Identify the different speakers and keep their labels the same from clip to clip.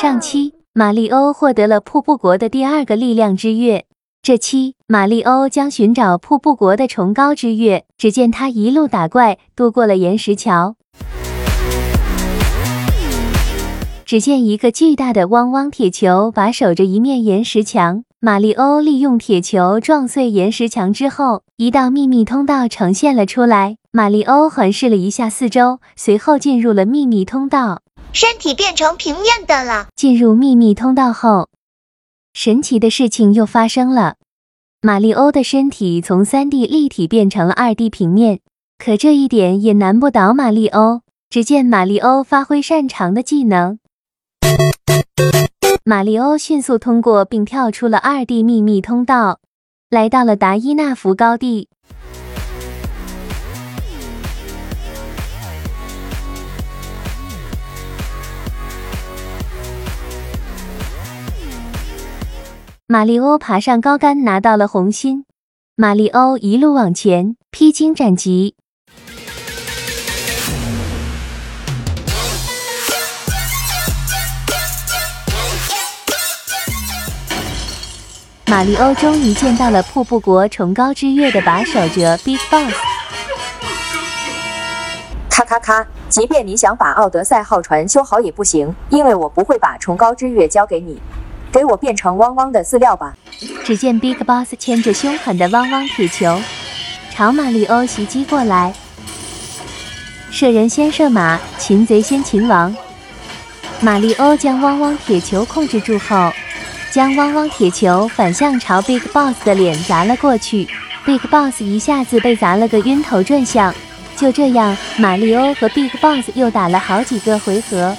Speaker 1: 上期，马里欧获得了瀑布国的第二个力量之月。这期，马里欧将寻找瀑布国的崇高之月。只见他一路打怪，渡过了岩石桥。只见一个巨大的汪汪铁球把守着一面岩石墙。马里欧利用铁球撞碎岩石墙之后，一道秘密通道呈现了出来。马里欧环视了一下四周，随后进入了秘密通道。
Speaker 2: 身体变成平面的了。
Speaker 1: 进入秘密通道后，神奇的事情又发生了。马里欧的身体从三 D 立体变成了二 D 平面，可这一点也难不倒马里欧。只见马里欧发挥擅长的技能，马里欧迅速通过并跳出了二 D 秘密通道，来到了达伊纳福高地。马里欧爬上高杆，拿到了红心。马里欧一路往前，披荆斩棘。马里欧终于见到了瀑布国崇高之月的把守者 Big Boss。
Speaker 3: 咔咔咔！即便你想把奥德赛号船修好也不行，因为我不会把崇高之月交给你。给我变成汪汪的饲料吧！
Speaker 1: 只见 Big Boss 牵着凶狠的汪汪铁球，朝马里欧袭击过来。射人先射马，擒贼先擒王。马里欧将汪汪铁球控制住后，将汪汪铁球反向朝 Big Boss 的脸砸了过去。Big Boss 一下子被砸了个晕头转向。就这样，马里欧和 Big Boss 又打了好几个回合。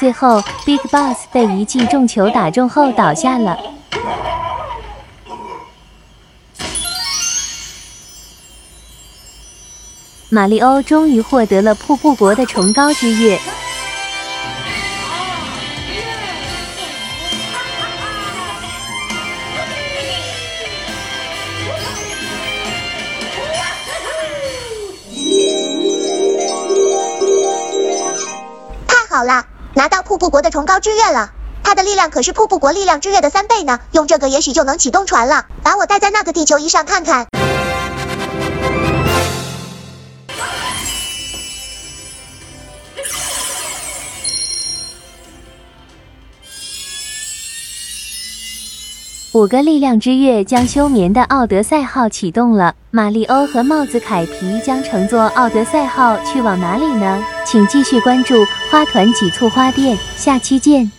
Speaker 1: 最后，Big Boss 被一记重球打中后倒下了。马里欧终于获得了瀑布国的崇高之月。
Speaker 2: 太好了！拿到瀑布国的崇高之月了，它的力量可是瀑布国力量之月的三倍呢。用这个也许就能启动船了，把我带在那个地球仪上看看。
Speaker 1: 五个力量之月将休眠的奥德赛号启动了，马里欧和帽子凯皮将乘坐奥德赛号去往哪里呢？请继续关注花团几簇花店，下期见。